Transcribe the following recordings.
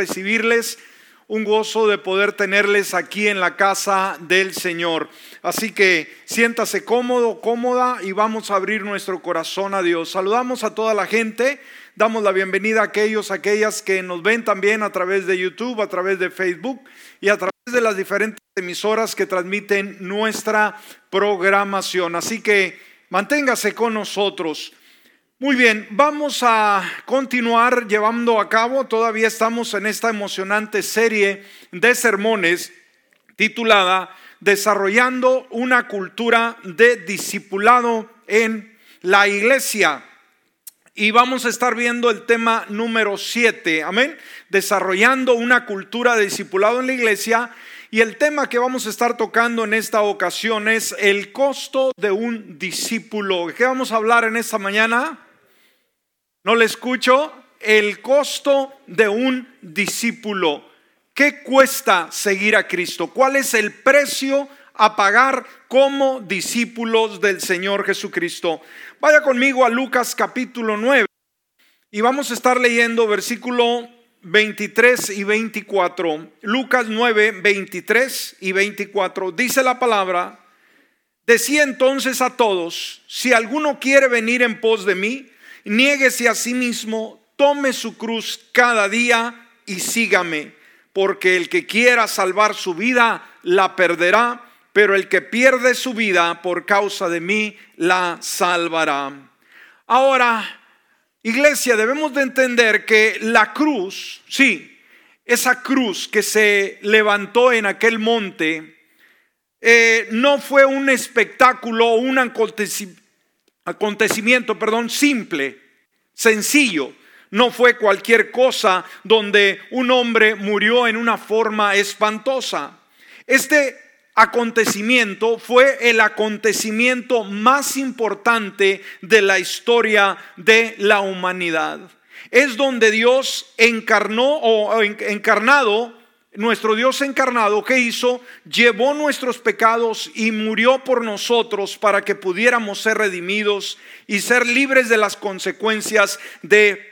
recibirles, un gozo de poder tenerles aquí en la casa del Señor. Así que siéntase cómodo, cómoda y vamos a abrir nuestro corazón a Dios. Saludamos a toda la gente, damos la bienvenida a aquellos, aquellas que nos ven también a través de YouTube, a través de Facebook y a través de las diferentes emisoras que transmiten nuestra programación. Así que manténgase con nosotros. Muy bien, vamos a continuar llevando a cabo, todavía estamos en esta emocionante serie de sermones titulada Desarrollando una cultura de discipulado en la iglesia. Y vamos a estar viendo el tema número 7, amén, desarrollando una cultura de discipulado en la iglesia. Y el tema que vamos a estar tocando en esta ocasión es el costo de un discípulo. ¿Qué vamos a hablar en esta mañana? No le escucho. El costo de un discípulo. ¿Qué cuesta seguir a Cristo? ¿Cuál es el precio a pagar como discípulos del Señor Jesucristo? Vaya conmigo a Lucas capítulo 9 y vamos a estar leyendo versículo 23 y 24. Lucas 9, 23 y 24. Dice la palabra, decía entonces a todos, si alguno quiere venir en pos de mí, niéguese a sí mismo, tome su cruz cada día y sígame, porque el que quiera salvar su vida la perderá, pero el que pierde su vida por causa de mí la salvará. Ahora, iglesia, debemos de entender que la cruz, sí, esa cruz que se levantó en aquel monte, eh, no fue un espectáculo, un acontecimiento acontecimiento, perdón, simple, sencillo. No fue cualquier cosa donde un hombre murió en una forma espantosa. Este acontecimiento fue el acontecimiento más importante de la historia de la humanidad. Es donde Dios encarnó o encarnado nuestro Dios encarnado, ¿qué hizo? Llevó nuestros pecados y murió por nosotros para que pudiéramos ser redimidos y ser libres de las consecuencias de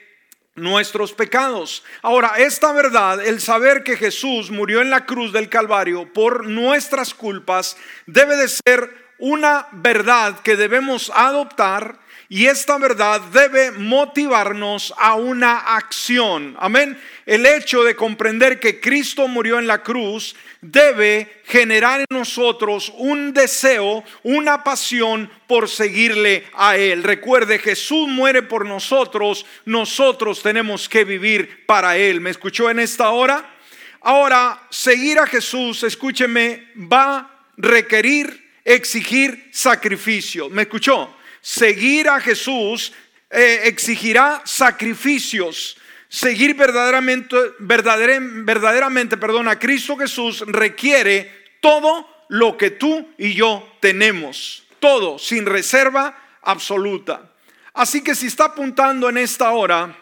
nuestros pecados. Ahora, esta verdad, el saber que Jesús murió en la cruz del Calvario por nuestras culpas, debe de ser una verdad que debemos adoptar y esta verdad debe motivarnos a una acción. Amén. El hecho de comprender que Cristo murió en la cruz debe generar en nosotros un deseo, una pasión por seguirle a Él. Recuerde, Jesús muere por nosotros, nosotros tenemos que vivir para Él. ¿Me escuchó en esta hora? Ahora, seguir a Jesús, escúcheme, va a requerir, exigir sacrificio. ¿Me escuchó? Seguir a Jesús eh, exigirá sacrificios. Seguir verdaderamente, verdaderamente, perdón, a Cristo Jesús requiere todo lo que tú y yo tenemos. Todo, sin reserva absoluta. Así que si está apuntando en esta hora,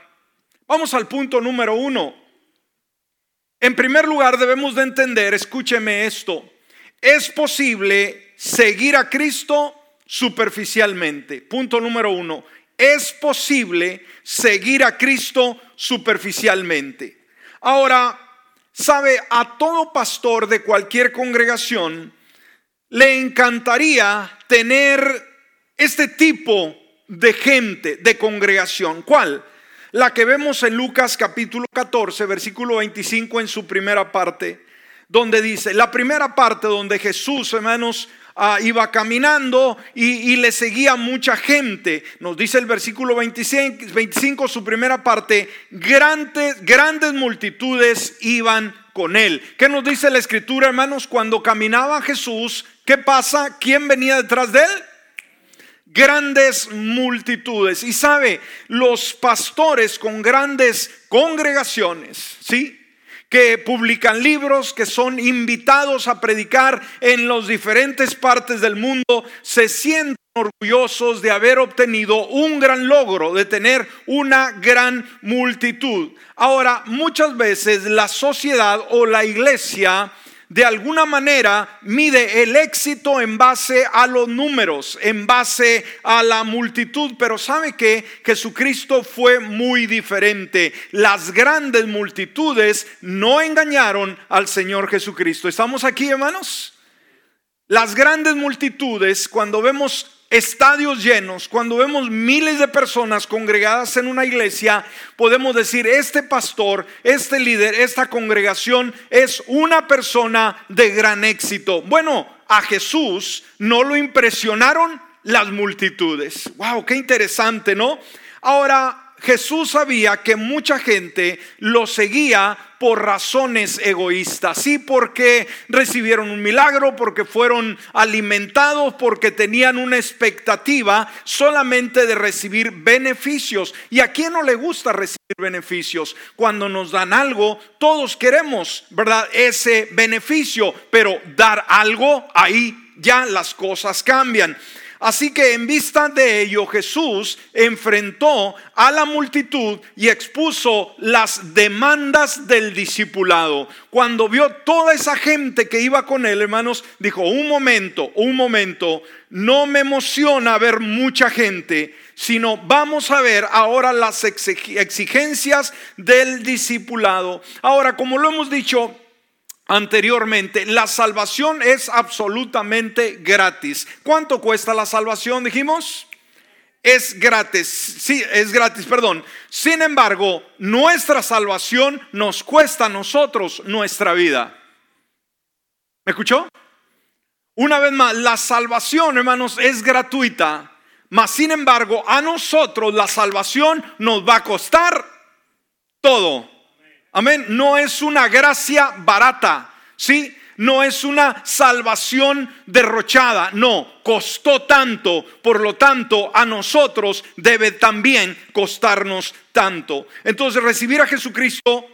vamos al punto número uno. En primer lugar, debemos de entender, escúcheme esto, es posible seguir a Cristo superficialmente. Punto número uno, es posible seguir a Cristo superficialmente. Ahora, sabe, a todo pastor de cualquier congregación le encantaría tener este tipo de gente, de congregación. ¿Cuál? La que vemos en Lucas capítulo 14, versículo 25 en su primera parte, donde dice, la primera parte donde Jesús, hermanos, Ah, iba caminando y, le seguía mucha gente. Nos dice el versículo 25, 25 su primera parte, grandes, grandes multitudes iban con él. ¿Qué nos dice la escritura, hermanos? Cuando caminaba Jesús, ¿qué pasa? ¿Quién venía detrás de él? grandes multitudes. Y sabe, los pastores con grandes congregaciones, ¿sí? Que publican libros, que son invitados a predicar en las diferentes partes del mundo, se sienten orgullosos de haber obtenido un gran logro, de tener una gran multitud. Ahora, muchas veces la sociedad o la iglesia de alguna manera mide el éxito en base a los números, en base a la multitud, pero sabe que Jesucristo fue muy diferente. Las grandes multitudes no engañaron al Señor Jesucristo. ¿Estamos aquí, hermanos? Las grandes multitudes, cuando vemos estadios llenos, cuando vemos miles de personas congregadas en una iglesia, podemos decir, este pastor, este líder, esta congregación es una persona de gran éxito. Bueno, a Jesús no lo impresionaron las multitudes. Wow, qué interesante, ¿no? Ahora, Jesús sabía que mucha gente lo seguía por razones egoístas, sí, porque recibieron un milagro, porque fueron alimentados, porque tenían una expectativa solamente de recibir beneficios. ¿Y a quién no le gusta recibir beneficios? Cuando nos dan algo, todos queremos, ¿verdad? Ese beneficio, pero dar algo, ahí ya las cosas cambian. Así que en vista de ello Jesús enfrentó a la multitud y expuso las demandas del discipulado. Cuando vio toda esa gente que iba con él, hermanos, dijo, un momento, un momento, no me emociona ver mucha gente, sino vamos a ver ahora las exigencias del discipulado. Ahora, como lo hemos dicho, anteriormente, la salvación es absolutamente gratis. ¿Cuánto cuesta la salvación? Dijimos. Es gratis, sí, es gratis, perdón. Sin embargo, nuestra salvación nos cuesta a nosotros nuestra vida. ¿Me escuchó? Una vez más, la salvación, hermanos, es gratuita, mas sin embargo, a nosotros la salvación nos va a costar todo. Amén. No es una gracia barata, ¿sí? No es una salvación derrochada, no, costó tanto, por lo tanto a nosotros debe también costarnos tanto. Entonces recibir a Jesucristo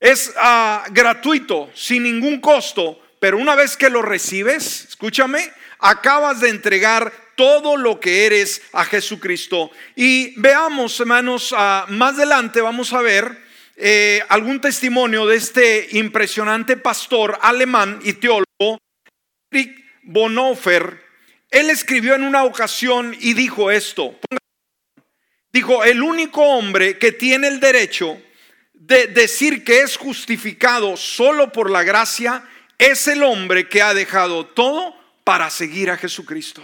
es ah, gratuito, sin ningún costo, pero una vez que lo recibes, escúchame, acabas de entregar todo lo que eres a Jesucristo. Y veamos, hermanos, ah, más adelante vamos a ver eh, algún testimonio de este impresionante pastor alemán y teólogo, Friedrich Bonhoeffer. Él escribió en una ocasión y dijo esto. Dijo, el único hombre que tiene el derecho de decir que es justificado solo por la gracia es el hombre que ha dejado todo para seguir a Jesucristo.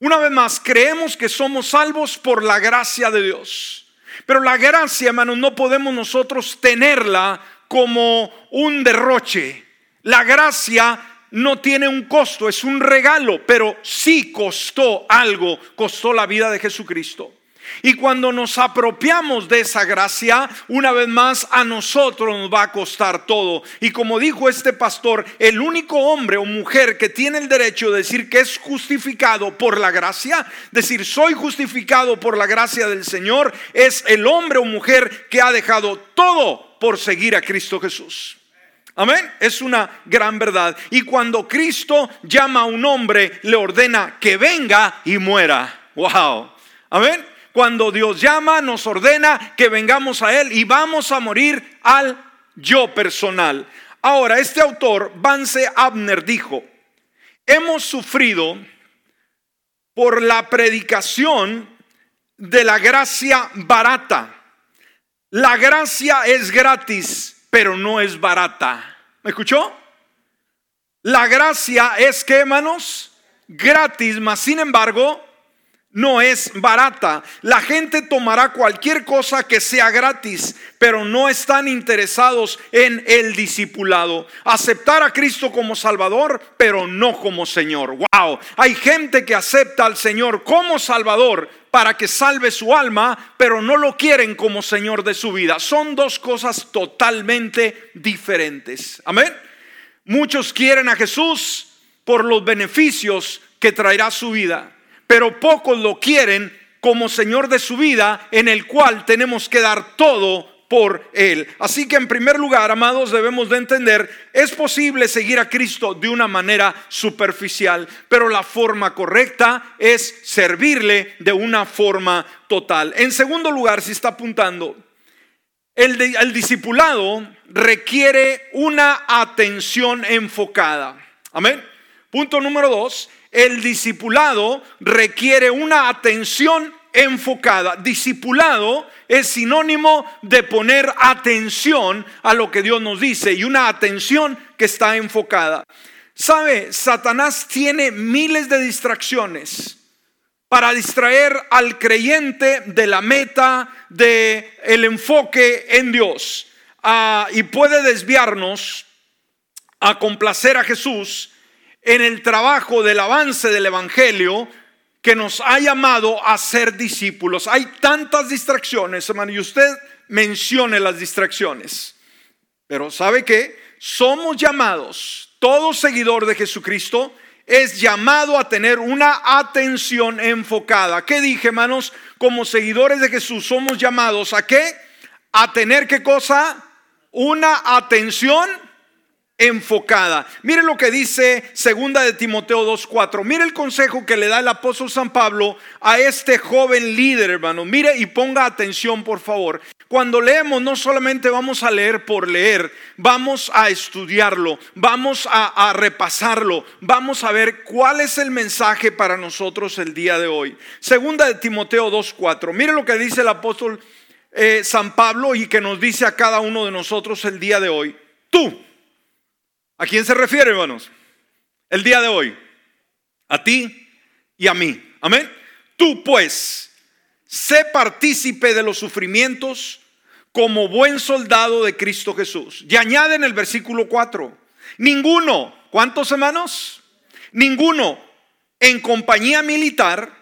Una vez más, creemos que somos salvos por la gracia de Dios. Pero la gracia, hermanos, no podemos nosotros tenerla como un derroche. La gracia no tiene un costo, es un regalo, pero sí costó algo, costó la vida de Jesucristo. Y cuando nos apropiamos de esa gracia, una vez más a nosotros nos va a costar todo. Y como dijo este pastor, el único hombre o mujer que tiene el derecho de decir que es justificado por la gracia, decir soy justificado por la gracia del Señor, es el hombre o mujer que ha dejado todo por seguir a Cristo Jesús. Amén. Es una gran verdad. Y cuando Cristo llama a un hombre, le ordena que venga y muera. Wow. Amén. Cuando Dios llama, nos ordena que vengamos a Él y vamos a morir al yo personal. Ahora, este autor, Vance Abner, dijo, hemos sufrido por la predicación de la gracia barata. La gracia es gratis, pero no es barata. ¿Me escuchó? La gracia es que, hermanos, gratis, mas sin embargo, no es barata. La gente tomará cualquier cosa que sea gratis, pero no están interesados en el discipulado. Aceptar a Cristo como Salvador, pero no como Señor. Wow, hay gente que acepta al Señor como Salvador para que salve su alma, pero no lo quieren como Señor de su vida. Son dos cosas totalmente diferentes. Amén. Muchos quieren a Jesús por los beneficios que traerá su vida pero pocos lo quieren como Señor de su vida, en el cual tenemos que dar todo por Él. Así que en primer lugar, amados, debemos de entender, es posible seguir a Cristo de una manera superficial, pero la forma correcta es servirle de una forma total. En segundo lugar, si está apuntando, El, el discipulado requiere una atención enfocada. Amén. Punto número dos, el discipulado requiere una atención enfocada. Discipulado es sinónimo de poner atención a lo que Dios nos dice y una atención que está enfocada. Sabe, Satanás tiene miles de distracciones para distraer al creyente de la meta, de el enfoque en Dios. Ah, y puede desviarnos a complacer a Jesús en el trabajo del avance del Evangelio que nos ha llamado a ser discípulos. Hay tantas distracciones, hermano, y usted mencione las distracciones. Pero ¿sabe qué? Somos llamados, todo seguidor de Jesucristo es llamado a tener una atención enfocada. ¿Qué dije, hermanos? Como seguidores de Jesús somos llamados a qué? A tener qué cosa? Una atención enfocada. Mire lo que dice segunda de Timoteo 2:4. Mire el consejo que le da el apóstol San Pablo a este joven líder, hermano. Mire y ponga atención, por favor. Cuando leemos no solamente vamos a leer por leer, vamos a estudiarlo, vamos a, repasarlo, vamos a ver cuál es el mensaje para nosotros el día de hoy. Segunda de Timoteo 2:4. Mire lo que dice el apóstol eh, San Pablo y que nos dice a cada uno de nosotros el día de hoy. Tú, ¿A quién se refiere, hermanos? El día de hoy. A ti y a mí. Amén. Tú pues, sé partícipe de los sufrimientos como buen soldado de Cristo Jesús. Y añade en el versículo 4, ninguno, ¿cuántos hermanos? Ninguno en compañía militar,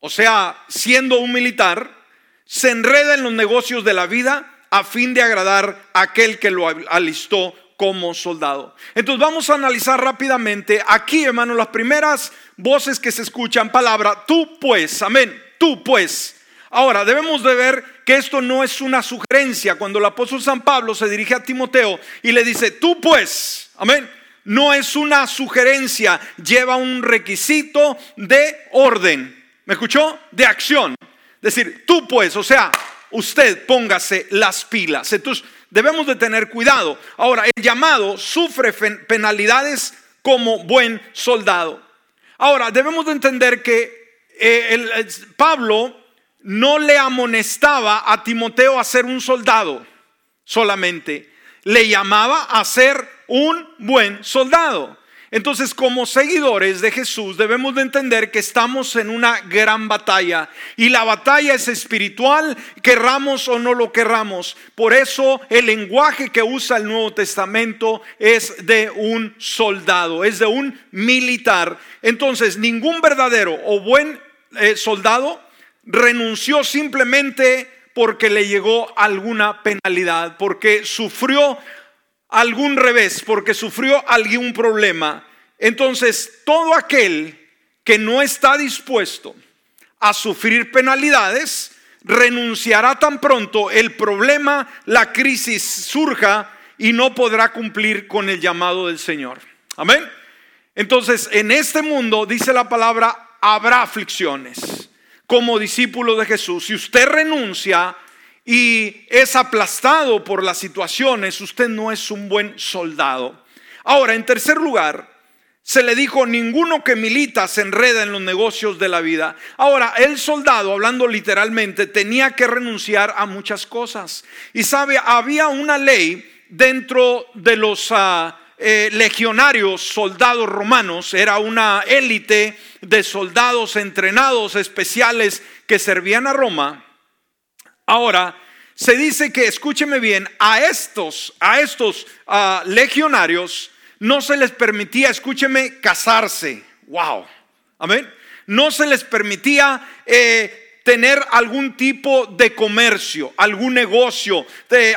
o sea, siendo un militar, se enreda en los negocios de la vida a fin de agradar a aquel que lo alistó como soldado. Entonces vamos a analizar rápidamente aquí, hermano, las primeras voces que se escuchan, palabra, tú pues, amén, tú pues. Ahora, debemos de ver que esto no es una sugerencia. Cuando el apóstol San Pablo se dirige a Timoteo y le dice, tú pues, amén, no es una sugerencia, lleva un requisito de orden. ¿Me escuchó? De acción. Decir, tú pues, o sea, usted póngase las pilas. Entonces, debemos de tener cuidado. Ahora, el llamado sufre penalidades como buen soldado. Ahora, debemos de entender que eh, Pablo no le amonestaba a Timoteo a ser un soldado solamente, le llamaba a ser un buen soldado. Entonces, como seguidores de Jesús, debemos de entender que estamos en una gran batalla y la batalla es espiritual, querramos o no lo querramos. Por eso el lenguaje que usa el Nuevo Testamento es de un soldado, es de un militar. Entonces, ningún verdadero o buen eh, soldado renunció simplemente porque le llegó alguna penalidad, porque sufrió algún revés, porque sufrió algún problema. Entonces, todo aquel que no está dispuesto a sufrir penalidades, renunciará tan pronto el problema, la crisis surja y no podrá cumplir con el llamado del Señor. Amén. Entonces, en este mundo, dice la palabra, habrá aflicciones. Como discípulo de Jesús, si usted renuncia y es aplastado por las situaciones, usted no es un buen soldado. Ahora, en tercer lugar, se le dijo, ninguno que milita se enreda en los negocios de la vida. Ahora, el soldado, hablando literalmente, tenía que renunciar a muchas cosas. Y sabe, había una ley dentro de los ah, eh, legionarios, soldados romanos, era una élite de soldados entrenados especiales que servían a Roma Ahora, se dice que, escúcheme bien, a estos, a estos ah, legionarios no se les permitía, escúcheme, casarse. Wow. Amén. No se les permitía eh, tener algún tipo de comercio, algún negocio,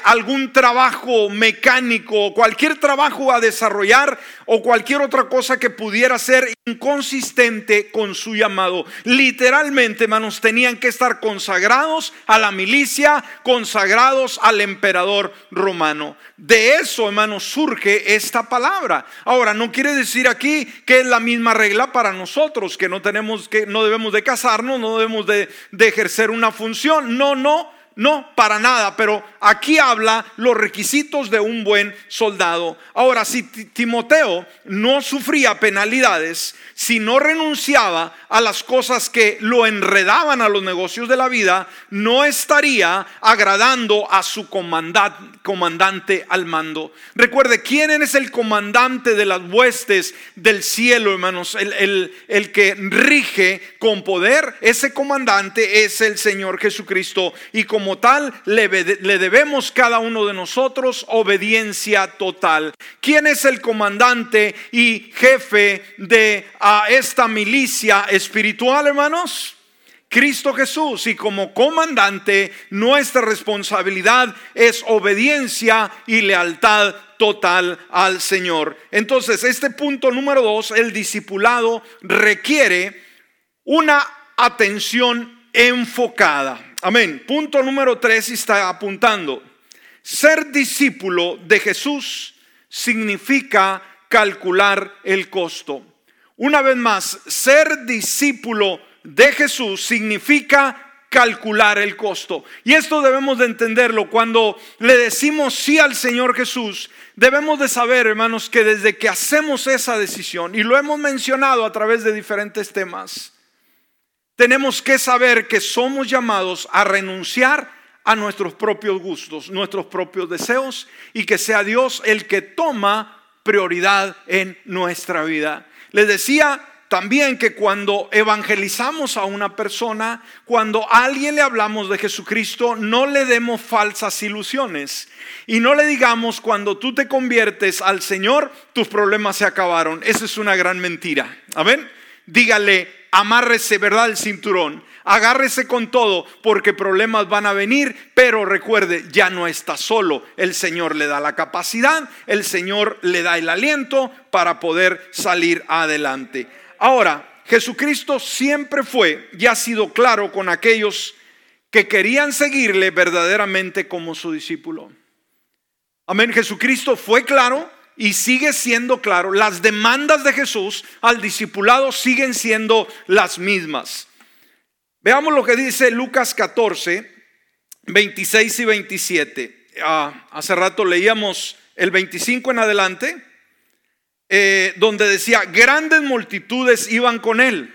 algún trabajo mecánico, cualquier trabajo a desarrollar o cualquier otra cosa que pudiera ser inconsistente con su llamado. Literalmente, hermanos, tenían que estar consagrados a la milicia, consagrados al emperador romano. De eso, hermanos, surge esta palabra. Ahora, no quiere decir aquí que es la misma regla para nosotros, que no tenemos que no debemos de casarnos, no debemos de, de ejercer una función. No, no, no, para nada, pero aquí habla los requisitos de un buen soldado. Ahora, si Timoteo no sufría penalidades, si no renunciaba a las cosas que lo enredaban a los negocios de la vida, no estaría agradando a su comandante al mando. Recuerde, ¿quién es el comandante de las huestes del cielo, hermanos? El, el que rige con poder, ese comandante es el Señor Jesucristo. Y como tal, le, le debemos cada uno de nosotros obediencia total. ¿Quién es el comandante y jefe de a esta milicia espiritual, hermanos? Cristo Jesús y como comandante nuestra responsabilidad es obediencia y lealtad total al Señor. Entonces, este punto número dos, el discipulado requiere una atención enfocada. Amén. Punto número tres está apuntando. Ser discípulo de Jesús significa calcular el costo. Una vez más, ser discípulo de Jesús significa calcular el costo. Y esto debemos de entenderlo. Cuando le decimos sí al Señor Jesús, debemos de saber, hermanos, que desde que hacemos esa decisión, y lo hemos mencionado a través de diferentes temas, tenemos que saber que somos llamados a renunciar a nuestros propios gustos, nuestros propios deseos, y que sea Dios el que toma prioridad en nuestra vida. Les decía también que cuando evangelizamos a una persona, cuando a alguien le hablamos de Jesucristo, no le demos falsas ilusiones. Y no le digamos, cuando tú te conviertes al Señor, tus problemas se acabaron. Esa es una gran mentira. Amén. Dígale, amárrese, ¿verdad? El cinturón. Agárrese con todo porque problemas van a venir, pero recuerde, ya no está solo. El Señor le da la capacidad, el Señor le da el aliento para poder salir adelante. Ahora, Jesucristo siempre fue y ha sido claro con aquellos que querían seguirle verdaderamente como su discípulo. Amén, Jesucristo fue claro y sigue siendo claro. Las demandas de Jesús al discipulado siguen siendo las mismas. Veamos lo que dice Lucas 14, 26 y 27. Ah, hace rato leíamos el 25 en adelante, eh, donde decía, grandes multitudes iban con él.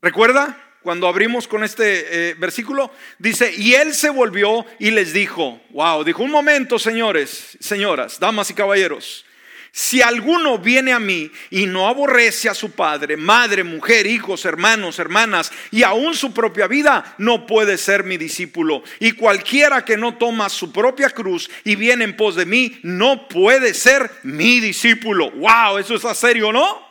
¿Recuerda? Cuando abrimos con este eh, versículo, dice, y él se volvió y les dijo, wow, dijo, un momento, señores, señoras, damas y caballeros, si alguno viene a mí y no aborrece a su padre, madre, mujer, hijos, hermanos, hermanas y aún su propia vida, no puede ser mi discípulo. Y cualquiera que no toma su propia cruz y viene en pos de mí, no puede ser mi discípulo. Wow, eso está serio, ¿no?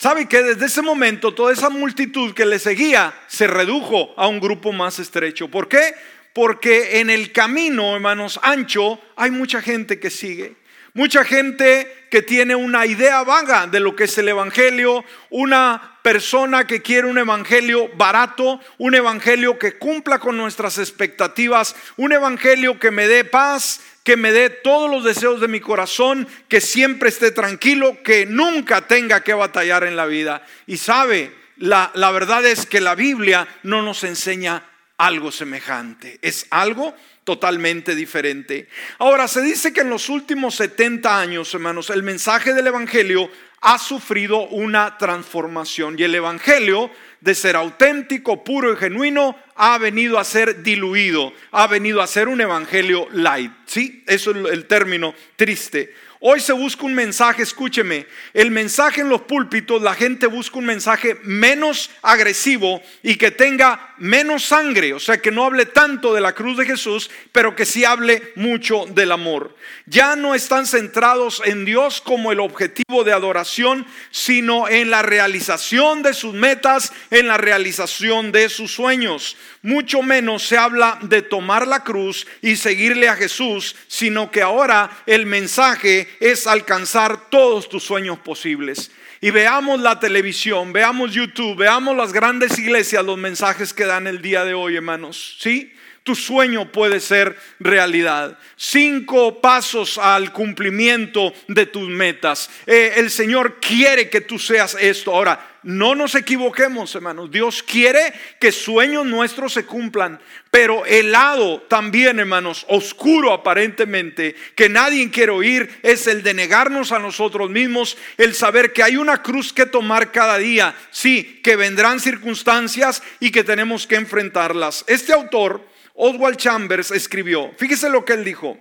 ¿Sabe que desde ese momento toda esa multitud que le seguía se redujo a un grupo más estrecho? ¿Por qué? Porque en el camino, hermanos, ancho, hay mucha gente que sigue. Mucha gente que tiene una idea vaga de lo que es el Evangelio, una persona que quiere un Evangelio barato, un Evangelio que cumpla con nuestras expectativas, un Evangelio que me dé paz, que me dé todos los deseos de mi corazón, que siempre esté tranquilo, que nunca tenga que batallar en la vida. Y sabe, la, la verdad es que la Biblia no nos enseña algo semejante, es algo totalmente diferente. Ahora, se dice que en los últimos 70 años, hermanos, el mensaje del Evangelio ha sufrido una transformación y el Evangelio, de ser auténtico, puro y genuino, ha venido a ser diluido, ha venido a ser un Evangelio light. ¿Sí? Eso es el término triste. Hoy se busca un mensaje, escúcheme, el mensaje en los púlpitos, la gente busca un mensaje menos agresivo y que tenga menos sangre, o sea, que no hable tanto de la cruz de Jesús, pero que sí hable mucho del amor. Ya no están centrados en Dios como el objetivo de adoración, sino en la realización de sus metas, en la realización de sus sueños. Mucho menos se habla de tomar la cruz y seguirle a Jesús, sino que ahora el mensaje es alcanzar todos tus sueños posibles. Y veamos la televisión, veamos YouTube, veamos las grandes iglesias, los mensajes que dan el día de hoy, hermanos. ¿Sí? Tu sueño puede ser realidad. Cinco pasos al cumplimiento de tus metas. Eh, el Señor quiere que tú seas esto. Ahora, no nos equivoquemos, hermanos. Dios quiere que sueños nuestros se cumplan, pero el lado también, hermanos, oscuro aparentemente, que nadie quiere oír, es el de negarnos a nosotros mismos, el saber que hay una cruz que tomar cada día. Sí, que vendrán circunstancias y que tenemos que enfrentarlas. Este autor Oswald Chambers escribió, fíjese lo que él dijo,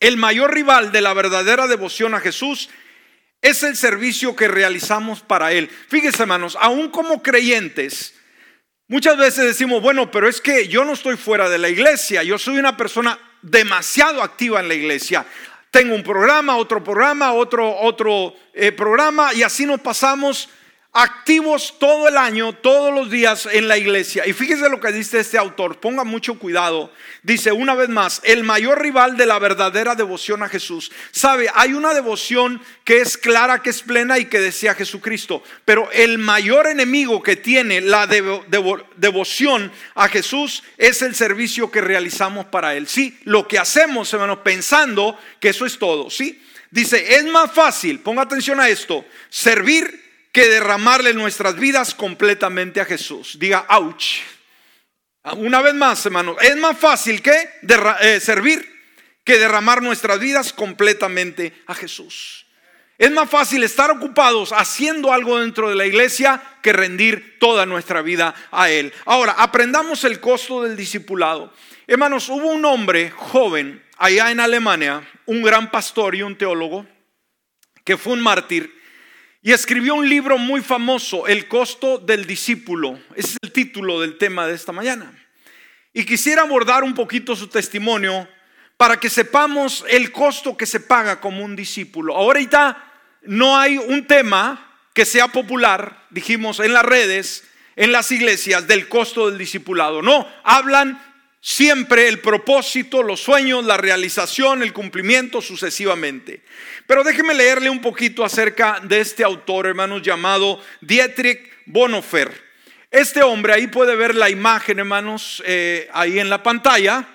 el mayor rival de la verdadera devoción a Jesús es el servicio que realizamos para Él. Fíjese hermanos, aún como creyentes, muchas veces decimos, bueno, pero es que yo no estoy fuera de la iglesia, yo soy una persona demasiado activa en la iglesia. Tengo un programa, otro programa, otro, otro eh, programa y así nos pasamos activos todo el año, todos los días en la iglesia. Y fíjese lo que dice este autor, ponga mucho cuidado. Dice una vez más, el mayor rival de la verdadera devoción a Jesús. Sabe, hay una devoción que es clara, que es plena y que desea Jesucristo. Pero el mayor enemigo que tiene la devoción a Jesús es el servicio que realizamos para Él. Sí, lo que hacemos, hermanos, pensando que eso es todo. Sí, dice, es más fácil, ponga atención a esto, servir que derramarle nuestras vidas completamente a Jesús. Diga, ouch. Una vez más, hermano, es más fácil que eh, servir que derramar nuestras vidas completamente a Jesús. Es más fácil estar ocupados haciendo algo dentro de la iglesia que rendir toda nuestra vida a Él. Ahora, aprendamos el costo del discipulado. Hermanos, hubo un hombre joven allá en Alemania, un gran pastor y un teólogo, que fue un mártir y escribió un libro muy famoso, El costo del discípulo. Es el título del tema de esta mañana. Y quisiera abordar un poquito su testimonio para que sepamos el costo que se paga como un discípulo. Ahorita no hay un tema que sea popular, dijimos, en las redes, en las iglesias, del costo del discipulado. No, hablan siempre el propósito, los sueños, la realización, el cumplimiento sucesivamente. Pero déjeme leerle un poquito acerca de este autor, hermanos, llamado Dietrich Bonhoeffer. Este hombre, ahí puede ver la imagen, hermanos, eh, ahí en la pantalla.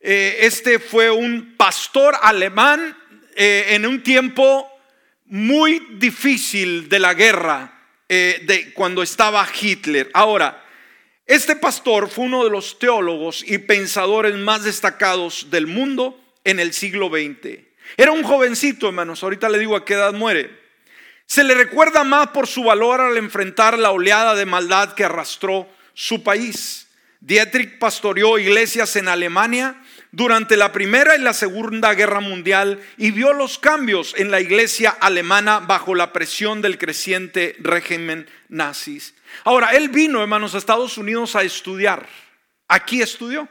Eh, este fue un pastor alemán eh, en un tiempo muy difícil de la guerra, de cuando estaba Hitler. Ahora, este pastor fue uno de los teólogos y pensadores más destacados del mundo en el siglo XX. Era un jovencito, hermanos, ahorita le digo a qué edad muere. Se le recuerda más por su valor al enfrentar la oleada de maldad que arrastró su país. Dietrich pastoreó iglesias en Alemania durante la Primera y la Segunda Guerra Mundial y vio los cambios en la iglesia alemana bajo la presión del creciente régimen nazis. Ahora, él vino, hermanos, a Estados Unidos a estudiar. Aquí estudió.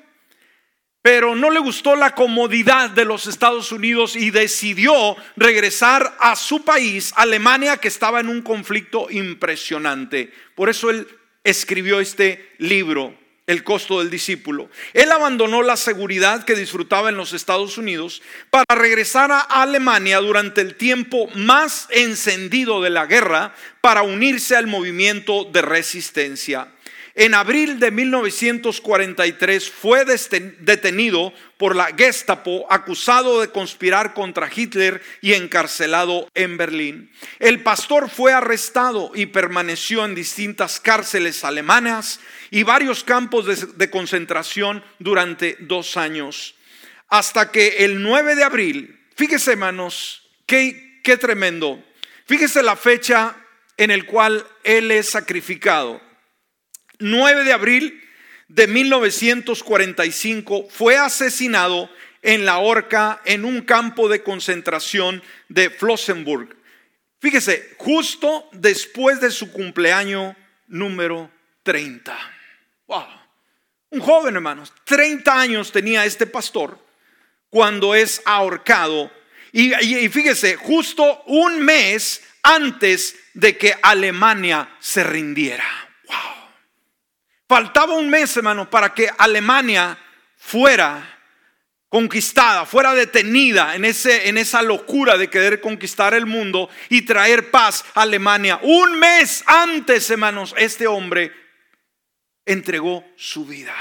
Pero no le gustó la comodidad de los Estados Unidos y decidió regresar a su país, Alemania, que estaba en un conflicto impresionante. Por eso él escribió este libro, el costo del discípulo. Él abandonó la seguridad que disfrutaba en los Estados Unidos para regresar a Alemania durante el tiempo más encendido de la guerra para unirse al movimiento de resistencia. En abril de 1943 fue detenido por la Gestapo acusado de conspirar contra Hitler y encarcelado en Berlín. El pastor fue arrestado y permaneció en distintas cárceles alemanas y varios campos de, concentración durante dos años. Hasta que el 9 de abril, fíjese hermanos, qué, tremendo. Fíjese la fecha en el cual él es sacrificado. 9 de abril de 1945 fue asesinado en la horca en un campo de concentración de Flossenburg. Fíjese, justo después de su cumpleaños número 30. Wow. Un joven, hermanos, 30 años tenía este pastor cuando es ahorcado. Y, y, fíjese, justo un mes antes de que Alemania se rindiera. Faltaba un mes, hermano, para que Alemania fuera conquistada, fuera detenida en, ese, en esa locura de querer conquistar el mundo y traer paz a Alemania. Un mes antes, hermanos, este hombre entregó su vida.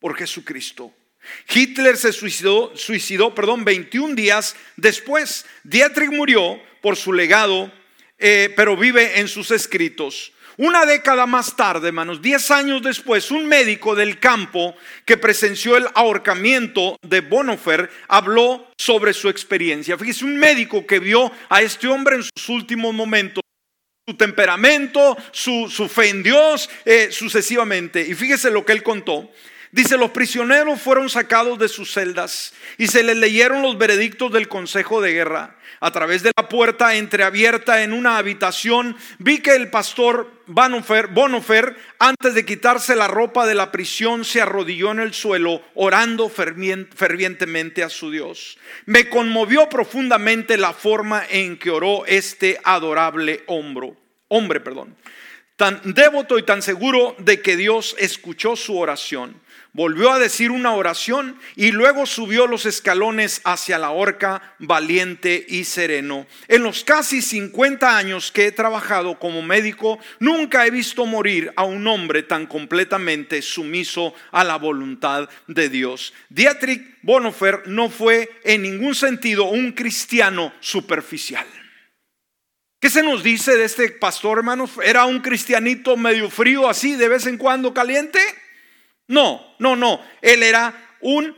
por Jesucristo. Hitler se suicidó, suicidó perdón, 21 días después. Dietrich murió por su legado, eh, pero vive en sus escritos. Una década más tarde, hermanos, 10 años después, un médico del campo que presenció el ahorcamiento de Bonhoeffer habló sobre su experiencia. Fíjese, un médico que vio a este hombre en sus últimos momentos su temperamento, su, fe en Dios, eh, sucesivamente. Y fíjese lo que él contó. Dice, los prisioneros fueron sacados de sus celdas y se les leyeron los veredictos del Consejo de Guerra. A través de la puerta entreabierta en una habitación, vi que el pastor Bonhoeffer, antes de quitarse la ropa de la prisión, se arrodilló en el suelo, orando fervientemente a su Dios. Me conmovió profundamente la forma en que oró este adorable hombro, hombre. Perdón. Tan devoto y tan seguro de que Dios escuchó su oración volvió a decir una oración y luego subió los escalones hacia la horca, valiente y sereno. En los casi 50 años que he trabajado como médico, nunca he visto morir a un hombre tan completamente sumiso a la voluntad de Dios. Dietrich Bonhoeffer no fue en ningún sentido un cristiano superficial. ¿Qué se nos dice de este pastor, hermanos? ¿Era un cristianito medio frío así, de vez en cuando caliente? No, no, no. Él era un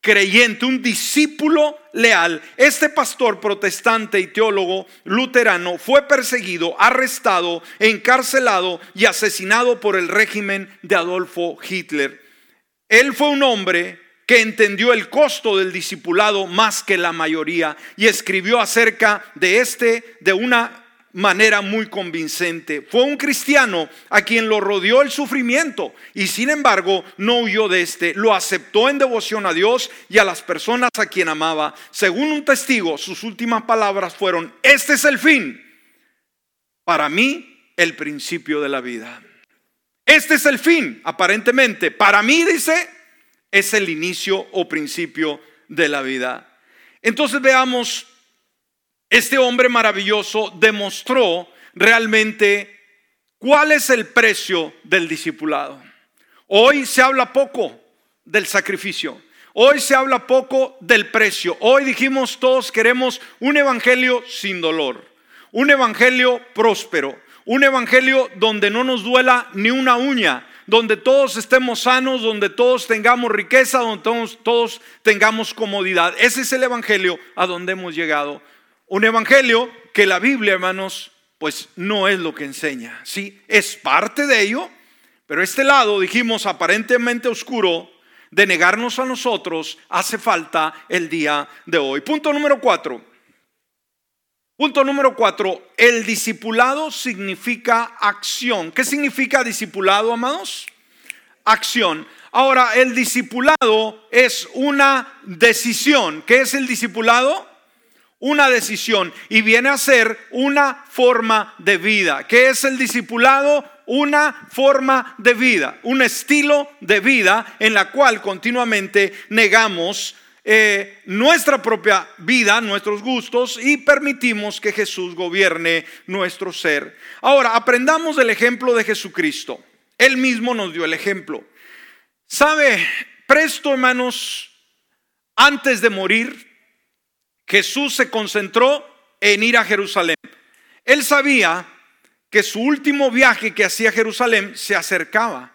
creyente, un discípulo leal. Este pastor protestante y teólogo luterano fue perseguido, arrestado, encarcelado y asesinado por el régimen de Adolfo Hitler. Él fue un hombre que entendió el costo del discipulado más que la mayoría y escribió acerca de este de una manera muy convincente. Fue un cristiano a quien lo rodeó el sufrimiento y sin embargo no huyó de este. Lo aceptó en devoción a Dios y a las personas a quien amaba. Según un testigo, sus últimas palabras fueron, este es el fin. Para mí, el principio de la vida. Este es el fin, aparentemente. Para mí, dice, es el inicio o principio de la vida. Entonces veamos este hombre maravilloso demostró realmente cuál es el precio del discipulado. Hoy se habla poco del sacrificio. Hoy se habla poco del precio. Hoy dijimos todos queremos un evangelio sin dolor, un evangelio próspero, un evangelio donde no nos duela ni una uña, donde todos estemos sanos, donde todos tengamos riqueza, donde todos, todos tengamos comodidad. Ese es el evangelio a donde hemos llegado. Un evangelio que la Biblia, hermanos, pues no es lo que enseña. Sí, es parte de ello, pero este lado, dijimos, aparentemente oscuro, de negarnos a nosotros, hace falta el día de hoy. Punto número cuatro. Punto número cuatro, el discipulado significa acción. ¿Qué significa discipulado, amados? Acción. Ahora, el discipulado es una decisión. ¿Qué es el discipulado? Una decisión y viene a ser una forma de vida. ¿Qué es el discipulado? Una forma de vida, un estilo de vida en la cual continuamente negamos eh, nuestra propia vida, nuestros gustos y permitimos que Jesús gobierne nuestro ser. Ahora, aprendamos del ejemplo de Jesucristo. Él mismo nos dio el ejemplo. ¿Sabe? Presto, hermanos, antes de morir, Jesús se concentró en ir a Jerusalén. Él sabía que su último viaje que hacía a Jerusalén se acercaba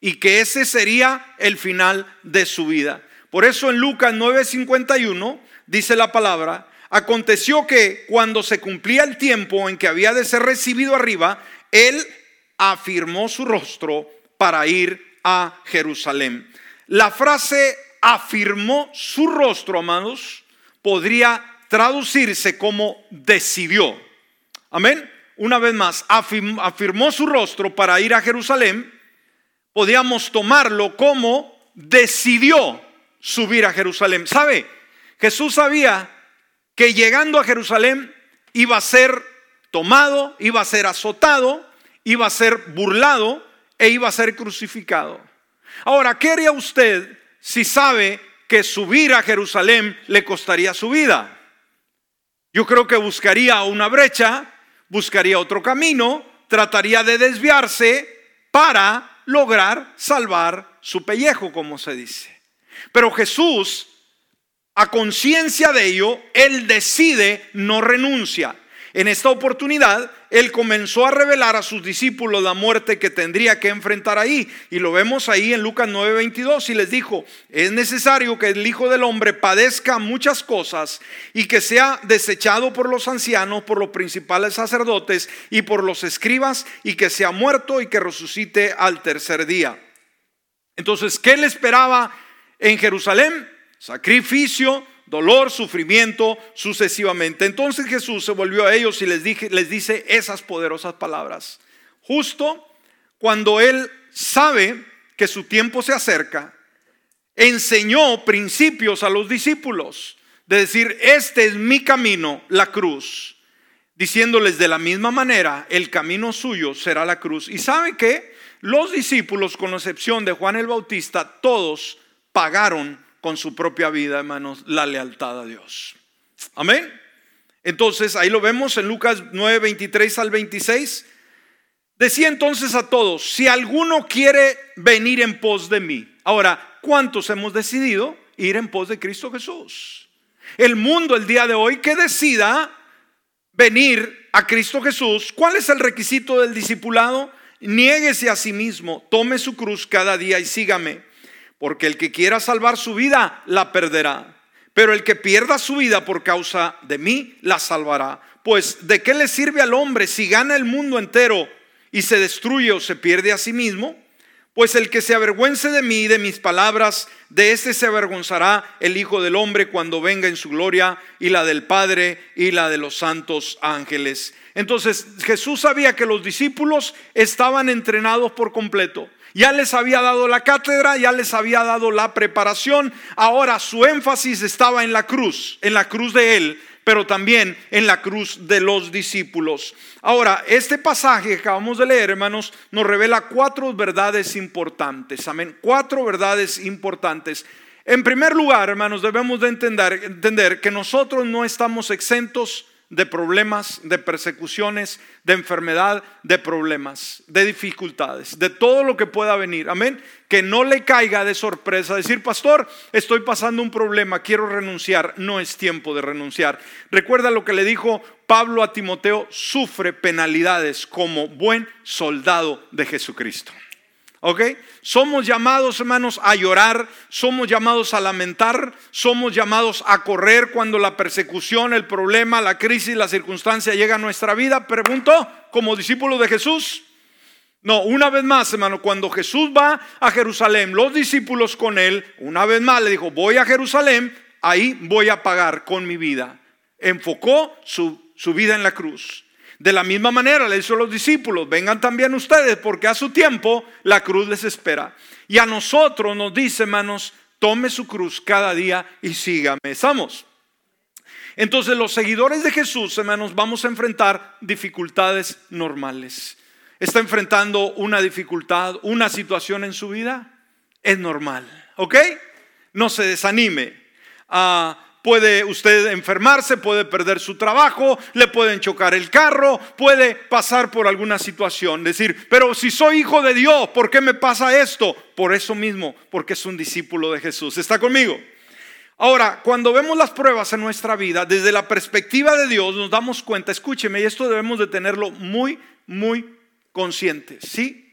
y que ese sería el final de su vida. Por eso en Lucas 9:51 dice la palabra, aconteció que cuando se cumplía el tiempo en que había de ser recibido arriba, él afirmó su rostro para ir a Jerusalén. La frase afirmó su rostro, amados, podría traducirse como decidió. Amén. Una vez más, afirmó su rostro para ir a Jerusalén. Podíamos tomarlo como decidió subir a Jerusalén. ¿Sabe? Jesús sabía que llegando a Jerusalén iba a ser tomado, iba a ser azotado, iba a ser burlado e iba a ser crucificado. Ahora, ¿qué haría usted si sabe que subir a Jerusalén le costaría su vida. Yo creo que buscaría una brecha, buscaría otro camino, trataría de desviarse para lograr salvar su pellejo, como se dice. Pero Jesús, a conciencia de ello, Él decide no renuncia. En esta oportunidad, Él comenzó a revelar a sus discípulos la muerte que tendría que enfrentar ahí. Y lo vemos ahí en Lucas 9:22 y les dijo, es necesario que el Hijo del Hombre padezca muchas cosas y que sea desechado por los ancianos, por los principales sacerdotes y por los escribas y que sea muerto y que resucite al tercer día. Entonces, ¿qué le esperaba en Jerusalén? Sacrificio, dolor, sufrimiento, sucesivamente. Entonces Jesús se volvió a ellos y les, dije, les dice esas poderosas palabras. Justo cuando Él sabe que su tiempo se acerca, enseñó principios a los discípulos de decir, este es mi camino, la cruz, diciéndoles de la misma manera, el camino suyo será la cruz. Y sabe que los discípulos, con excepción de Juan el Bautista, todos pagaron con su propia vida, hermanos, la lealtad a Dios. Amén. Entonces, ahí lo vemos en Lucas 9, 23 al 26. Decía entonces a todos, si alguno quiere venir en pos de mí. Ahora, ¿cuántos hemos decidido ir en pos de Cristo Jesús? El mundo el día de hoy que decida venir a Cristo Jesús, ¿cuál es el requisito del discipulado? Niéguese a sí mismo, tome su cruz cada día y sígame. Porque el que quiera salvar su vida, la perderá. Pero el que pierda su vida por causa de mí, la salvará. Pues ¿de qué le sirve al hombre si gana el mundo entero y se destruye o se pierde a sí mismo? Pues el que se avergüence de mí y de mis palabras, de este se avergonzará el Hijo del Hombre cuando venga en su gloria y la del Padre y la de los santos ángeles. Entonces Jesús sabía que los discípulos estaban entrenados por completo. Ya les había dado la cátedra, ya les había dado la preparación. Ahora su énfasis estaba en la cruz, en la cruz de Él, pero también en la cruz de los discípulos. Ahora, este pasaje que acabamos de leer, hermanos, nos revela cuatro verdades importantes. Amén. Cuatro verdades importantes. En primer lugar, hermanos, debemos de entender, entender que nosotros no estamos exentos de problemas, de persecuciones, de enfermedad, de problemas, de dificultades, de todo lo que pueda venir. Amén. Que no le caiga de sorpresa decir, pastor, estoy pasando un problema, quiero renunciar. No es tiempo de renunciar. Recuerda lo que le dijo Pablo a Timoteo, sufre penalidades como buen soldado de Jesucristo. ¿Ok? Somos llamados, hermanos, a llorar, somos llamados a lamentar, somos llamados a correr cuando la persecución, el problema, la crisis, la circunstancia llega a nuestra vida. Pregunto, como discípulo de Jesús. No, una vez más, hermano, cuando Jesús va a Jerusalén, los discípulos con él, una vez más le dijo, voy a Jerusalén, ahí voy a pagar con mi vida. Enfocó su, su vida en la cruz. De la misma manera le hizo a los discípulos, vengan también ustedes porque a su tiempo la cruz les espera. Y a nosotros nos dice, hermanos, tome su cruz cada día y sígame. ¿Estamos? Entonces los seguidores de Jesús, hermanos, vamos a enfrentar dificultades normales. ¿Está enfrentando una dificultad, una situación en su vida? Es normal, ¿ok? No se desanime. Ah, puede usted enfermarse, puede perder su trabajo, le pueden chocar el carro, puede pasar por alguna situación. Decir, pero si soy hijo de Dios, ¿por qué me pasa esto? Por eso mismo, porque es un discípulo de Jesús. ¿Está conmigo? Ahora, cuando vemos las pruebas en nuestra vida, desde la perspectiva de Dios, nos damos cuenta, escúcheme, y esto debemos de tenerlo muy, muy consciente, ¿sí?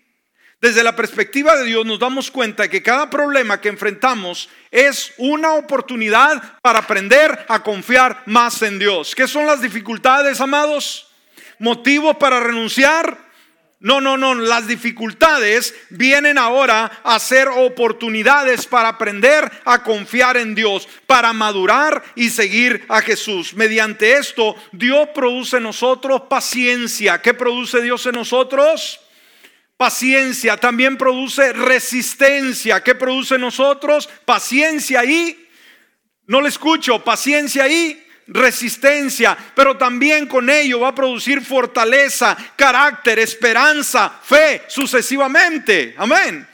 Desde la perspectiva de Dios nos damos cuenta que cada problema que enfrentamos es una oportunidad para aprender a confiar más en Dios. ¿Qué son las dificultades, amados? ¿Motivos para renunciar? No, no, no, las dificultades vienen ahora a ser oportunidades para aprender a confiar en Dios, para madurar y seguir a Jesús. Mediante esto, Dios produce en nosotros paciencia. ¿Qué produce Dios en nosotros? Paciencia también produce resistencia. ¿Qué produce nosotros? Paciencia y, no le escucho, paciencia y resistencia, pero también con ello va a producir fortaleza, carácter, esperanza, fe, sucesivamente. Amén.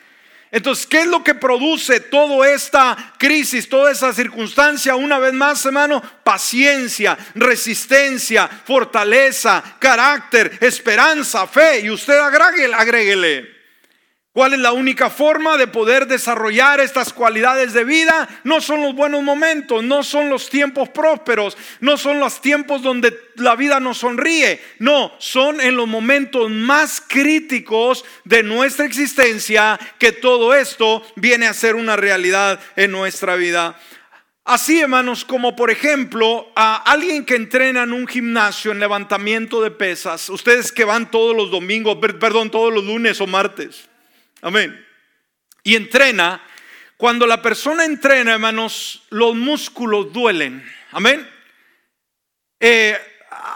Entonces, ¿qué es lo que produce toda esta crisis, toda esa circunstancia? Una vez más, hermano, paciencia, resistencia, fortaleza, carácter, esperanza, fe. Y usted agréguele, agréguele. ¿Cuál es la única forma de poder desarrollar estas cualidades de vida? No son los buenos momentos, no son los tiempos prósperos, no son los tiempos donde la vida nos sonríe, no, son en los momentos más críticos de nuestra existencia que todo esto viene a ser una realidad en nuestra vida. Así, hermanos, como por ejemplo a alguien que entrena en un gimnasio en levantamiento de pesas, ustedes que van todos los domingos, perdón, todos los lunes o martes Amén. Y entrena. Cuando la persona entrena, hermanos, los músculos duelen. Amén. Eh,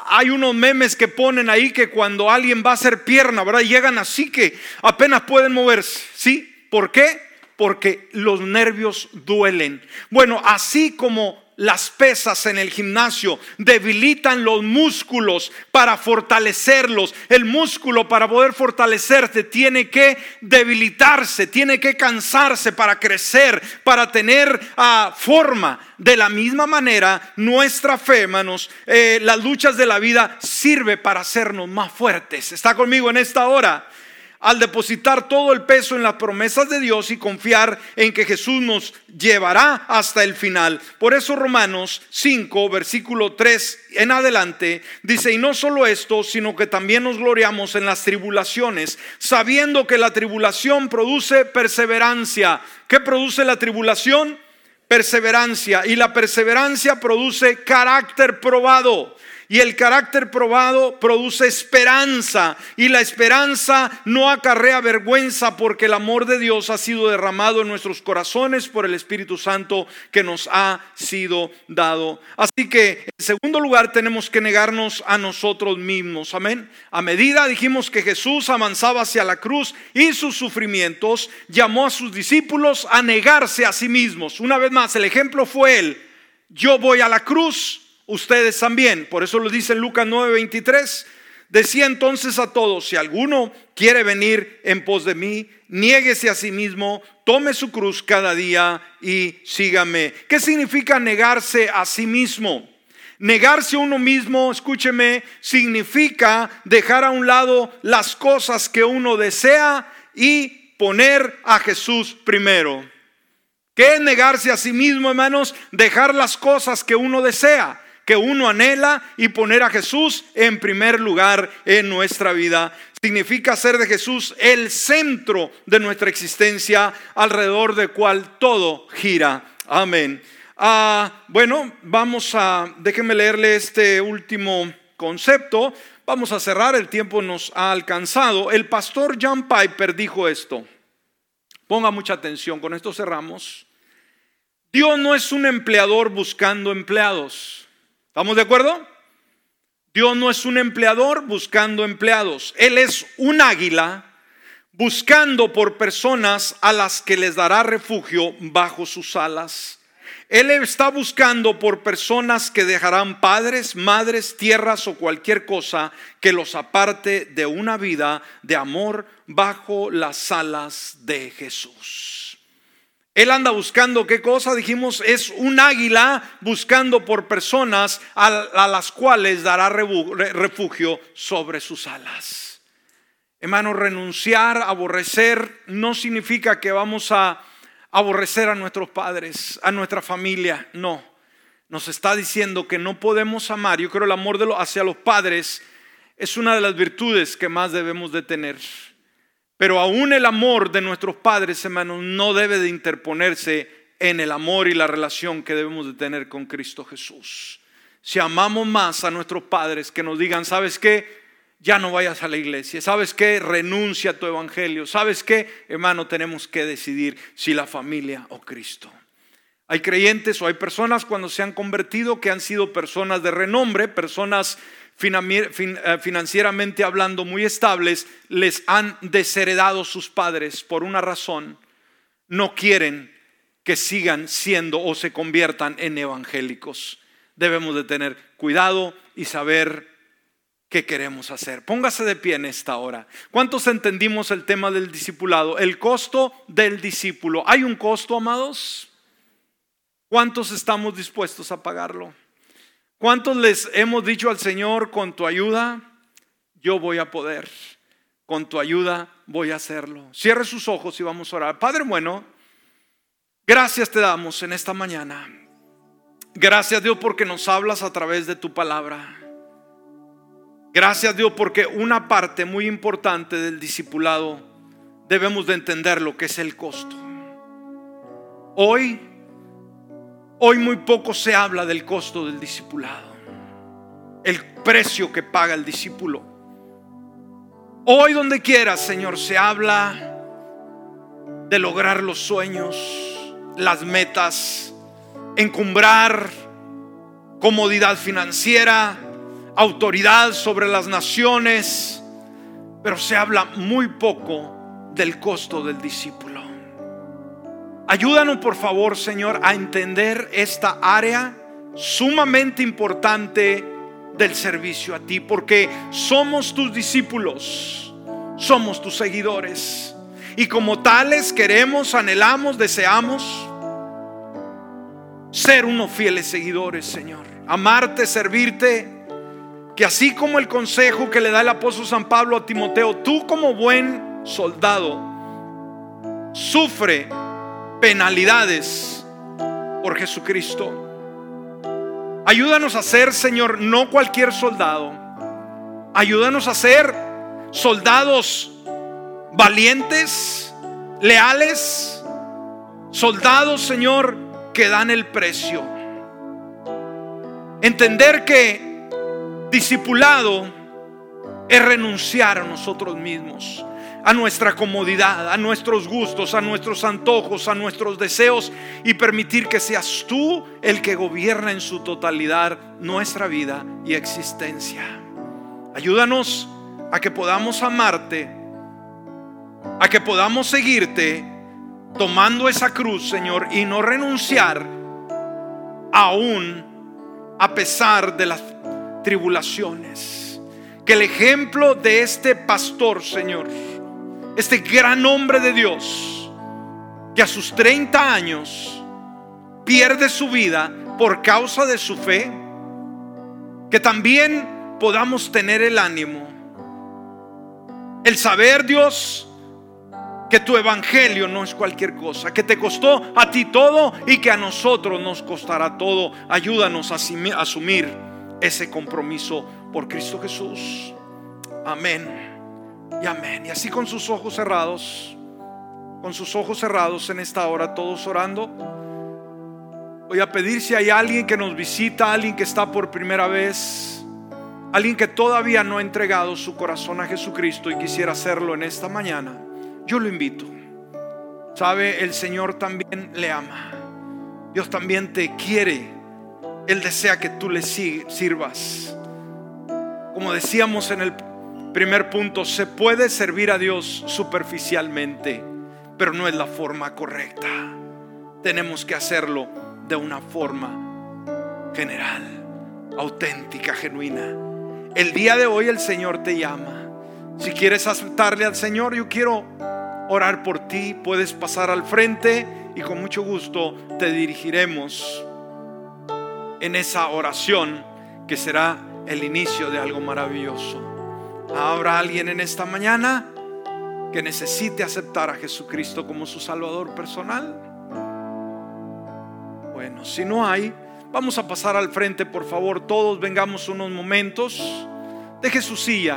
hay unos memes que ponen ahí que cuando alguien va a hacer pierna, ¿verdad? Llegan así que apenas pueden moverse. ¿Sí? ¿Por qué? Porque los nervios duelen. Bueno, así como las pesas en el gimnasio debilitan los músculos para fortalecerlos. El músculo para poder fortalecerse tiene que debilitarse, tiene que cansarse para crecer, para tener ah, forma. De la misma manera, nuestra fe, hermanos, eh, las luchas de la vida sirve para hacernos más fuertes. ¿Está conmigo en esta hora? Al depositar todo el peso en las promesas de Dios y confiar en que Jesús nos llevará hasta el final. Por eso Romanos 5, versículo 3 en adelante, dice, y no solo esto, sino que también nos gloriamos en las tribulaciones, sabiendo que la tribulación produce perseverancia. ¿Qué produce la tribulación? Perseverancia. Y la perseverancia produce carácter probado. Y el carácter probado produce esperanza. Y la esperanza no acarrea vergüenza porque el amor de Dios ha sido derramado en nuestros corazones por el Espíritu Santo que nos ha sido dado. Así que en segundo lugar tenemos que negarnos a nosotros mismos. Amén. A medida dijimos que Jesús avanzaba hacia la cruz y sus sufrimientos, llamó a sus discípulos a negarse a sí mismos. Una vez más, el ejemplo fue él. Yo voy a la cruz ustedes también. Por eso lo dice en Lucas 9:23. Decía entonces a todos, si alguno quiere venir en pos de mí, niéguese a sí mismo, tome su cruz cada día y sígame. ¿Qué significa negarse a sí mismo? Negarse a uno mismo, escúcheme, significa dejar a un lado las cosas que uno desea y poner a Jesús primero. ¿Qué es negarse a sí mismo, hermanos? Dejar las cosas que uno desea que uno anhela y poner a Jesús en primer lugar en nuestra vida. Significa hacer de Jesús el centro de nuestra existencia, alrededor del cual todo gira. Amén. Ah, bueno, vamos a, déjenme leerle este último concepto. Vamos a cerrar, el tiempo nos ha alcanzado. El pastor John Piper dijo esto. Ponga mucha atención, con esto cerramos. Dios no es un empleador buscando empleados. ¿Estamos de acuerdo? Dios no es un empleador buscando empleados. Él es un águila buscando por personas a las que les dará refugio bajo sus alas. Él está buscando por personas que dejarán padres, madres, tierras o cualquier cosa que los aparte de una vida de amor bajo las alas de Jesús. Él anda buscando qué cosa, dijimos, es un águila buscando por personas a, las cuales dará refugio sobre sus alas. Hermano, renunciar, aborrecer, no significa que vamos a aborrecer a nuestros padres, a nuestra familia, no. Nos está diciendo que no podemos amar. Yo creo el amor hacia los padres es una de las virtudes que más debemos de tener. Pero aún el amor de nuestros padres, hermanos, no debe de interponerse en el amor y la relación que debemos de tener con Cristo Jesús. Si amamos más a nuestros padres que nos digan, ¿sabes qué? Ya no vayas a la iglesia. ¿Sabes qué? Renuncia a tu evangelio. ¿Sabes qué? Hermano, tenemos que decidir si la familia o Cristo. Hay creyentes o hay personas cuando se han convertido que han sido personas de renombre, personas financieramente hablando muy estables, les han desheredado sus padres por una razón. No quieren que sigan siendo o se conviertan en evangélicos. Debemos de tener cuidado y saber qué queremos hacer. Póngase de pie en esta hora. ¿Cuántos entendimos el tema del discipulado? El costo del discípulo. ¿Hay un costo, amados? ¿Cuántos estamos dispuestos a pagarlo? ¿Cuántos les hemos dicho al Señor, con tu ayuda, yo voy a poder? con tu ayuda voy a hacerlo. Cierre sus ojos y vamos a orar. Padre bueno, gracias te damos en esta mañana. Gracias Dios porque nos hablas a través de tu palabra. Gracias Dios porque una parte muy importante del discipulado debemos de entender lo que es el costo. Hoy, hoy muy poco se habla del costo del discipulado, el precio que paga el discípulo. Hoy donde quiera, Señor, se habla de lograr los sueños, las metas, encumbrar comodidad financiera, autoridad sobre las naciones, pero se habla muy poco del costo del discípulo. Ayúdanos por favor, Señor, a entender esta área sumamente importante del servicio a ti, porque somos tus discípulos, somos tus seguidores. Y como tales queremos, anhelamos, deseamos ser unos fieles seguidores, Señor. Amarte, servirte. Que así como el consejo que le da el apóstol San Pablo a Timoteo, tú como buen soldado, sufre penalidades por Jesucristo. Ayúdanos a ser, Señor, no cualquier soldado. Ayúdanos a ser soldados valientes, leales, soldados, Señor, que dan el precio. Entender que discipulado es renunciar a nosotros mismos a nuestra comodidad, a nuestros gustos, a nuestros antojos, a nuestros deseos y permitir que seas tú el que gobierna en su totalidad nuestra vida y existencia. Ayúdanos a que podamos amarte, a que podamos seguirte tomando esa cruz, Señor, y no renunciar aún a pesar de las tribulaciones. Que el ejemplo de este pastor, Señor, este gran hombre de Dios, que a sus 30 años pierde su vida por causa de su fe, que también podamos tener el ánimo, el saber Dios, que tu evangelio no es cualquier cosa, que te costó a ti todo y que a nosotros nos costará todo. Ayúdanos a asumir ese compromiso por Cristo Jesús. Amén y amén. Y así con sus ojos cerrados, con sus ojos cerrados en esta hora, todos orando. Voy a pedir si hay alguien que nos visita, alguien que está por primera vez, alguien que todavía no ha entregado su corazón a Jesucristo y quisiera hacerlo en esta mañana. Yo lo invito. Sabe, el Señor también le ama. Dios también te quiere. Él desea que tú le sirvas. Como decíamos en el Primer punto, se puede servir a Dios superficialmente, pero no es la forma correcta. Tenemos que hacerlo de una forma general, auténtica, genuina. El día de hoy el Señor te llama. Si quieres aceptarle al Señor, yo quiero orar por ti. Puedes pasar al frente y con mucho gusto te dirigiremos en esa oración que será el inicio de algo maravilloso. ¿Habrá alguien en esta mañana que necesite aceptar a Jesucristo como su Salvador personal? Bueno, si no hay, vamos a pasar al frente, por favor. Todos vengamos unos momentos. Deje su silla